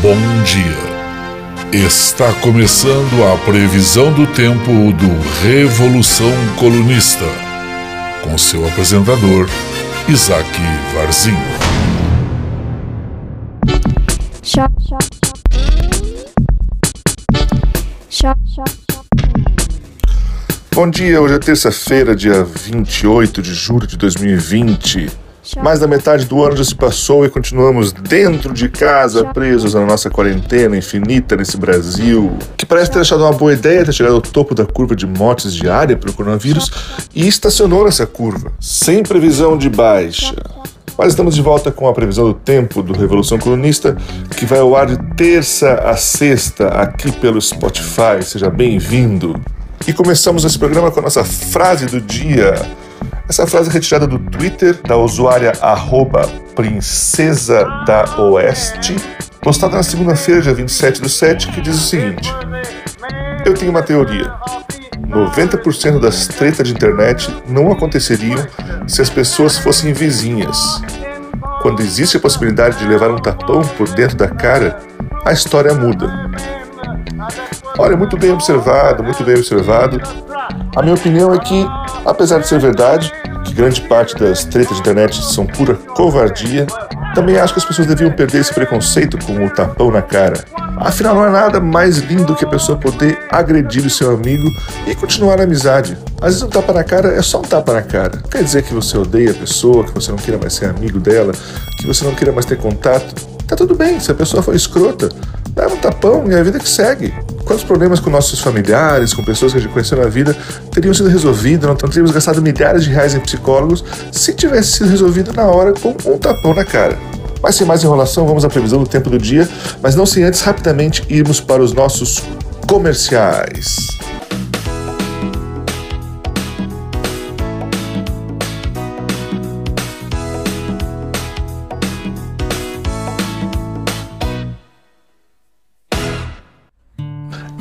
Bom dia. Está começando a previsão do tempo do Revolução Colunista, com seu apresentador, Isaac Varzinho. Shop, shop, shop. Shop, shop, Bom dia, hoje é terça-feira, dia 28 de julho de 2020. Mais da metade do ano já se passou e continuamos dentro de casa, presos na nossa quarentena infinita nesse Brasil, que parece ter achado uma boa ideia ter chegado ao topo da curva de mortes diária pelo coronavírus e estacionou nessa curva, sem previsão de baixa. Mas estamos de volta com a previsão do tempo do Revolução Colunista, que vai ao ar de terça a sexta aqui pelo Spotify. Seja bem-vindo. E começamos esse programa com a nossa frase do dia. Essa frase é retirada do Twitter da usuária princesa da oeste, postada na segunda-feira, dia 27 do 7, que diz o seguinte: Eu tenho uma teoria. 90% das tretas de internet não aconteceriam se as pessoas fossem vizinhas. Quando existe a possibilidade de levar um tapão por dentro da cara, a história muda. Olha, muito bem observado, muito bem observado. A minha opinião é que, apesar de ser verdade, que grande parte das tretas de internet são pura covardia, também acho que as pessoas deviam perder esse preconceito com o tapão na cara. Afinal, não é nada mais lindo que a pessoa poder agredir o seu amigo e continuar a amizade. Às vezes um tapa na cara é só um tapa na cara. Quer dizer que você odeia a pessoa, que você não queira mais ser amigo dela, que você não queira mais ter contato. Tá tudo bem, se a pessoa for escrota, dá um tapão e a vida que segue. Quantos problemas com nossos familiares, com pessoas que a gente conheceu na vida, teriam sido resolvidos, não teríamos gastado milhares de reais em psicólogos se tivesse sido resolvido na hora com um tapão na cara. Mas sem mais enrolação, vamos à previsão do tempo do dia, mas não sem antes rapidamente irmos para os nossos comerciais.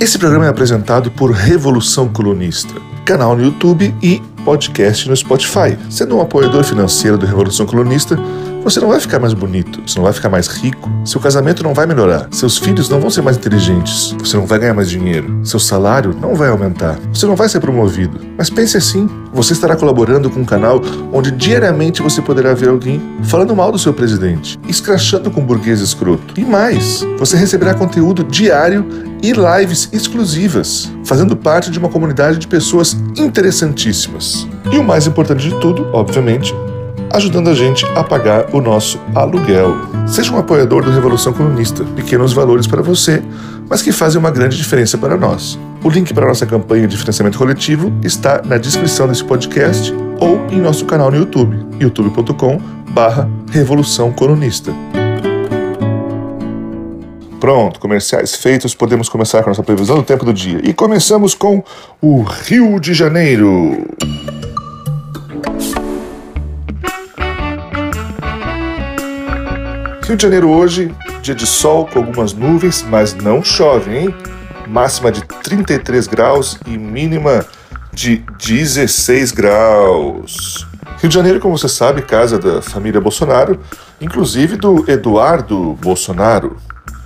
Esse programa é apresentado por Revolução Colunista, canal no YouTube e podcast no Spotify. Sendo um apoiador financeiro do Revolução Colunista, você não vai ficar mais bonito, você não vai ficar mais rico, seu casamento não vai melhorar, seus filhos não vão ser mais inteligentes, você não vai ganhar mais dinheiro, seu salário não vai aumentar, você não vai ser promovido. Mas pense assim: você estará colaborando com um canal onde diariamente você poderá ver alguém falando mal do seu presidente, escrachando com um burguês escroto. E mais, você receberá conteúdo diário e lives exclusivas, fazendo parte de uma comunidade de pessoas interessantíssimas. E o mais importante de tudo, obviamente, ajudando a gente a pagar o nosso aluguel. Seja um apoiador do Revolução Comunista, pequenos valores para você, mas que fazem uma grande diferença para nós. O link para a nossa campanha de financiamento coletivo está na descrição desse podcast ou em nosso canal no YouTube, youtube.com barra Revolução Colunista. Pronto, comerciais feitos, podemos começar com a nossa previsão do tempo do dia. E começamos com o Rio de Janeiro. Rio de Janeiro hoje, dia de sol com algumas nuvens, mas não chove, hein? Máxima de 33 graus e mínima de 16 graus. Rio de Janeiro, como você sabe, casa da família Bolsonaro, inclusive do Eduardo Bolsonaro,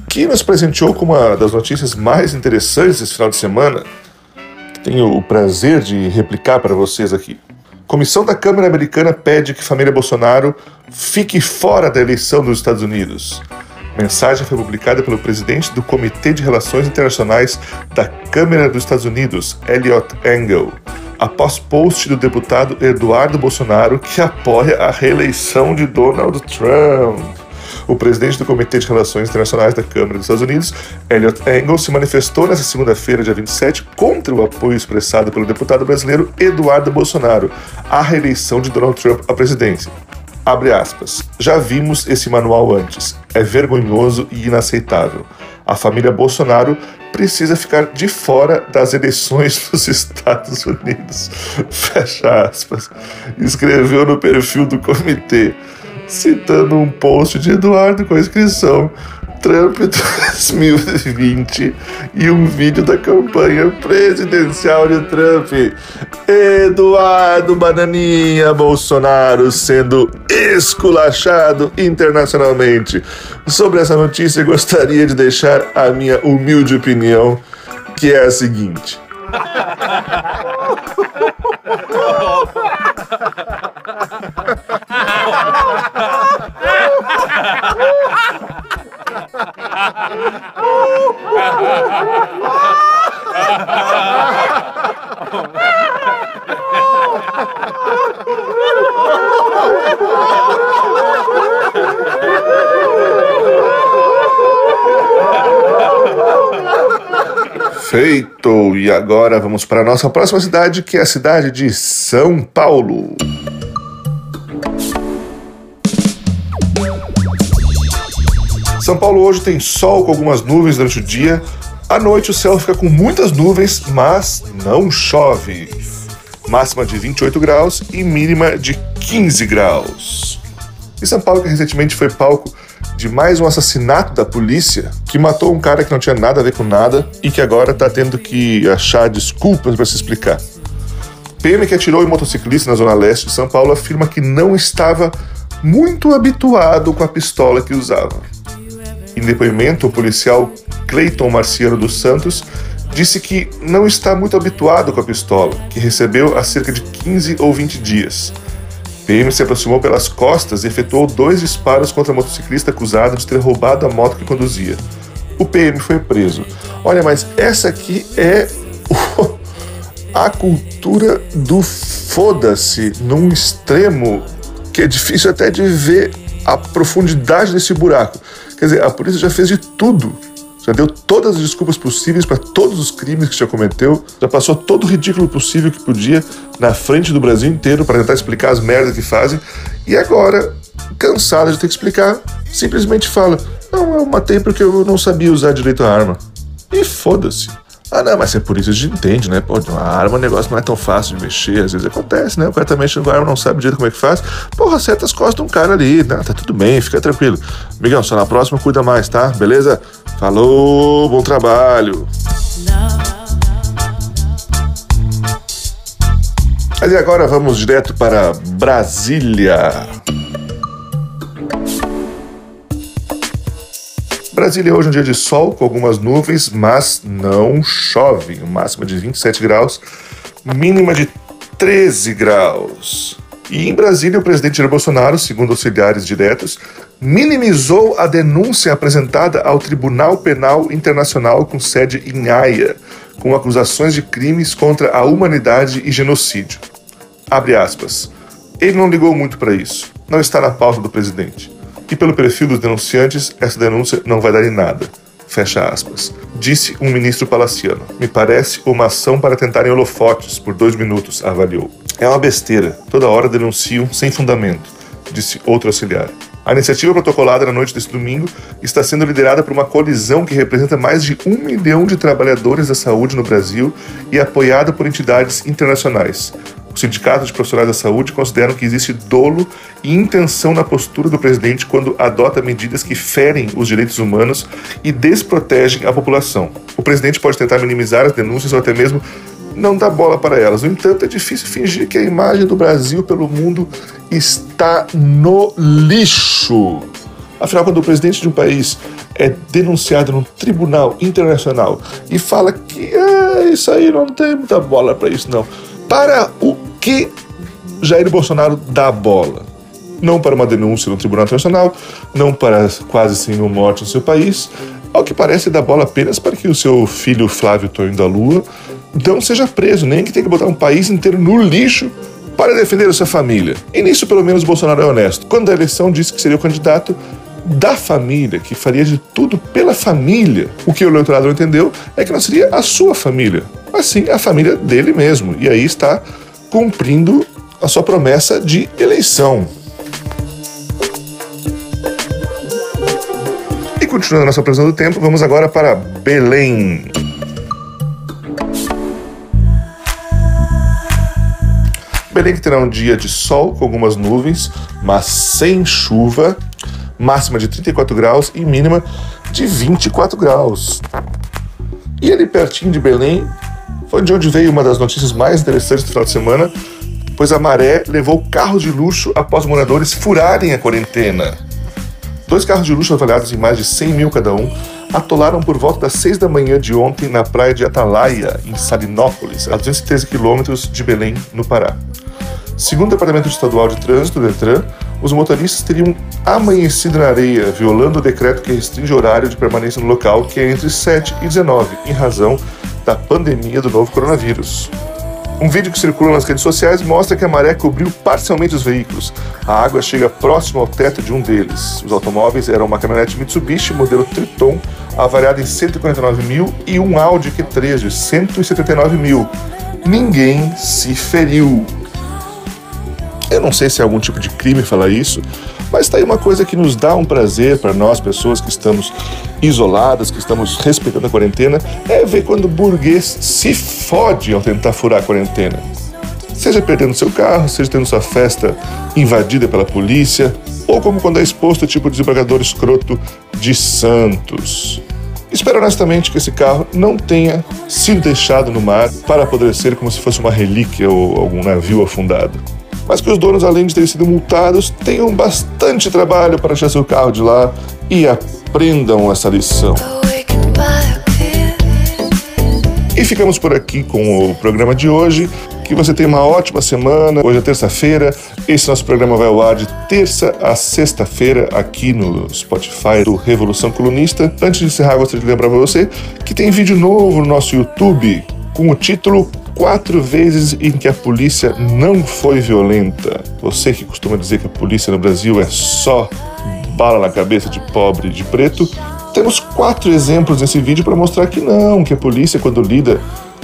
que nos presenteou com uma das notícias mais interessantes esse final de semana. Tenho o prazer de replicar para vocês aqui. Comissão da Câmara Americana pede que família Bolsonaro fique fora da eleição dos Estados Unidos. Mensagem foi publicada pelo presidente do Comitê de Relações Internacionais da Câmara dos Estados Unidos, Elliot Engel, após post do deputado Eduardo Bolsonaro que apoia a reeleição de Donald Trump. O presidente do Comitê de Relações Internacionais da Câmara dos Estados Unidos, Elliot Engel, se manifestou nesta segunda-feira, dia 27, contra o apoio expressado pelo deputado brasileiro Eduardo Bolsonaro à reeleição de Donald Trump à presidência. Abre aspas. Já vimos esse manual antes. É vergonhoso e inaceitável. A família Bolsonaro precisa ficar de fora das eleições dos Estados Unidos. Fecha aspas. Escreveu no perfil do comitê citando um post de Eduardo com a inscrição Trump 2020 e um vídeo da campanha presidencial de Trump. Eduardo Bananinha Bolsonaro sendo esculachado internacionalmente. Sobre essa notícia, gostaria de deixar a minha humilde opinião, que é a seguinte. Feito! E agora vamos para a nossa próxima cidade, que é a cidade de São Paulo. São Paulo hoje tem sol com algumas nuvens durante o dia. À noite o céu fica com muitas nuvens, mas não chove. Máxima de 28 graus e mínima de 15 graus. E São Paulo, que recentemente foi palco de mais um assassinato da polícia que matou um cara que não tinha nada a ver com nada e que agora está tendo que achar desculpas para se explicar. PM que atirou em motociclista na zona leste de São Paulo afirma que não estava muito habituado com a pistola que usava. Em depoimento, o policial Cleiton Marciano dos Santos disse que não está muito habituado com a pistola, que recebeu há cerca de 15 ou 20 dias. PM se aproximou pelas costas e efetuou dois disparos contra o motociclista acusado de ter roubado a moto que conduzia. O PM foi preso. Olha, mas essa aqui é a cultura do foda-se num extremo que é difícil até de ver a profundidade desse buraco. Quer dizer, a polícia já fez de tudo. Já deu todas as desculpas possíveis para todos os crimes que já cometeu, já passou todo o ridículo possível que podia na frente do Brasil inteiro para tentar explicar as merdas que fazem. E agora, cansada de ter que explicar, simplesmente fala: Não, eu matei porque eu não sabia usar direito a arma. E foda-se. Ah, não, mas é por isso a gente entende, né? Pô, uma arma, o negócio não é tão fácil de mexer, às vezes acontece, né? O cara tá mexendo com a arma, não sabe direito como é que faz. Porra, acerta as costas de um cara ali, né? Tá tudo bem, fica tranquilo. Miguel, só na próxima cuida mais, tá? Beleza? Falou, bom trabalho. Mas e agora vamos direto para Brasília. Brasília hoje é um dia de sol com algumas nuvens, mas não chove. Máxima de 27 graus, mínima de 13 graus. E em Brasília, o presidente Jair Bolsonaro, segundo auxiliares diretos, minimizou a denúncia apresentada ao Tribunal Penal Internacional com sede em Haia, com acusações de crimes contra a humanidade e genocídio. Abre aspas. Ele não ligou muito para isso. Não está na pauta do presidente e pelo perfil dos denunciantes, essa denúncia não vai dar em nada. Fecha aspas. Disse um ministro palaciano. Me parece uma ação para tentarem holofotes por dois minutos, avaliou. É uma besteira. Toda hora denunciam sem fundamento, disse outro auxiliar. A iniciativa protocolada na noite deste domingo está sendo liderada por uma colisão que representa mais de um milhão de trabalhadores da saúde no Brasil e apoiada por entidades internacionais. Os sindicatos de profissionais da saúde consideram que existe dolo e intenção na postura do presidente quando adota medidas que ferem os direitos humanos e desprotegem a população. O presidente pode tentar minimizar as denúncias ou até mesmo não dar bola para elas. No entanto, é difícil fingir que a imagem do Brasil pelo mundo está no lixo. Afinal, quando o presidente de um país é denunciado num tribunal internacional e fala que ah, isso aí não tem muita bola para isso, não para o que Jair Bolsonaro dá bola? Não para uma denúncia no Tribunal Internacional, não para quase 100 mil mortes no seu país, ao que parece dá bola apenas para que o seu filho Flávio Tonho da Lua não seja preso, nem que tenha que botar um país inteiro no lixo para defender a sua família. E nisso, pelo menos, Bolsonaro é honesto. Quando a eleição disse que seria o candidato da família, que faria de tudo pela família. O que o eleitorado entendeu é que não seria a sua família, mas sim a família dele mesmo. E aí está cumprindo a sua promessa de eleição. E continuando nossa previsão do tempo, vamos agora para Belém. Belém que terá um dia de sol com algumas nuvens, mas sem chuva máxima de 34 graus e mínima de 24 graus. E ali pertinho de Belém, foi de onde veio uma das notícias mais interessantes do final de semana, pois a maré levou carros de luxo após moradores furarem a quarentena. Dois carros de luxo avaliados em mais de 100 mil cada um atolaram por volta das 6 da manhã de ontem na praia de Atalaia, em Salinópolis, a 213 quilômetros de Belém, no Pará. Segundo o Departamento Estadual de Trânsito, DETRAN, os motoristas teriam amanhecido na areia, violando o decreto que restringe o horário de permanência no local, que é entre 7 e 19, em razão da pandemia do novo coronavírus. Um vídeo que circula nas redes sociais mostra que a maré cobriu parcialmente os veículos. A água chega próximo ao teto de um deles. Os automóveis eram uma caminhonete Mitsubishi modelo Triton, avaliada em 149 mil, e um Audi Q3 de 179 mil. Ninguém se feriu. Eu não sei se é algum tipo de crime falar isso, mas está aí uma coisa que nos dá um prazer para nós, pessoas que estamos isoladas, que estamos respeitando a quarentena, é ver quando o burguês se fode ao tentar furar a quarentena. Seja perdendo seu carro, seja tendo sua festa invadida pela polícia, ou como quando é exposto tipo de desembargador escroto de Santos. Espero honestamente que esse carro não tenha sido deixado no mar para apodrecer como se fosse uma relíquia ou algum navio afundado mas que os donos, além de terem sido multados, tenham bastante trabalho para achar seu carro de lá e aprendam essa lição. E ficamos por aqui com o programa de hoje. Que você tenha uma ótima semana. Hoje é terça-feira. Esse nosso programa vai ao ar de terça a sexta-feira aqui no Spotify do Revolução Colunista. Antes de encerrar, gostaria de lembrar para você que tem vídeo novo no nosso YouTube com o título quatro vezes em que a polícia não foi violenta. Você que costuma dizer que a polícia no Brasil é só bala na cabeça de pobre e de preto, temos quatro exemplos nesse vídeo para mostrar que não, que a polícia, quando lida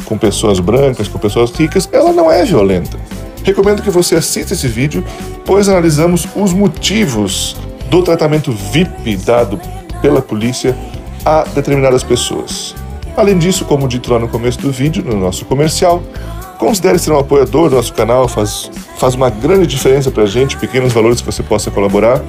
com pessoas brancas, com pessoas ricas, ela não é violenta. Recomendo que você assista esse vídeo, pois analisamos os motivos do tratamento VIP dado pela polícia a determinadas pessoas. Além disso, como dito lá no começo do vídeo, no nosso comercial, considere ser um apoiador do nosso canal, faz, faz uma grande diferença para a gente, pequenos valores que você possa colaborar.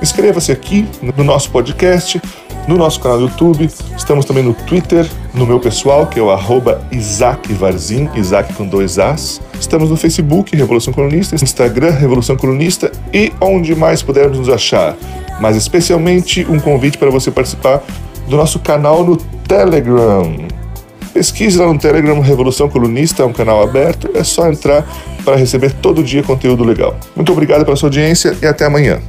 Inscreva-se aqui no nosso podcast, no nosso canal do YouTube, estamos também no Twitter, no meu pessoal, que é o arroba Isaac Varzin, Isaac com dois As. Estamos no Facebook, Revolução Colunista, Instagram, Revolução Colunista e onde mais pudermos nos achar. Mas especialmente um convite para você participar do nosso canal no Telegram. Pesquise lá no Telegram Revolução Colunista, é um canal aberto, é só entrar para receber todo dia conteúdo legal. Muito obrigado pela sua audiência e até amanhã.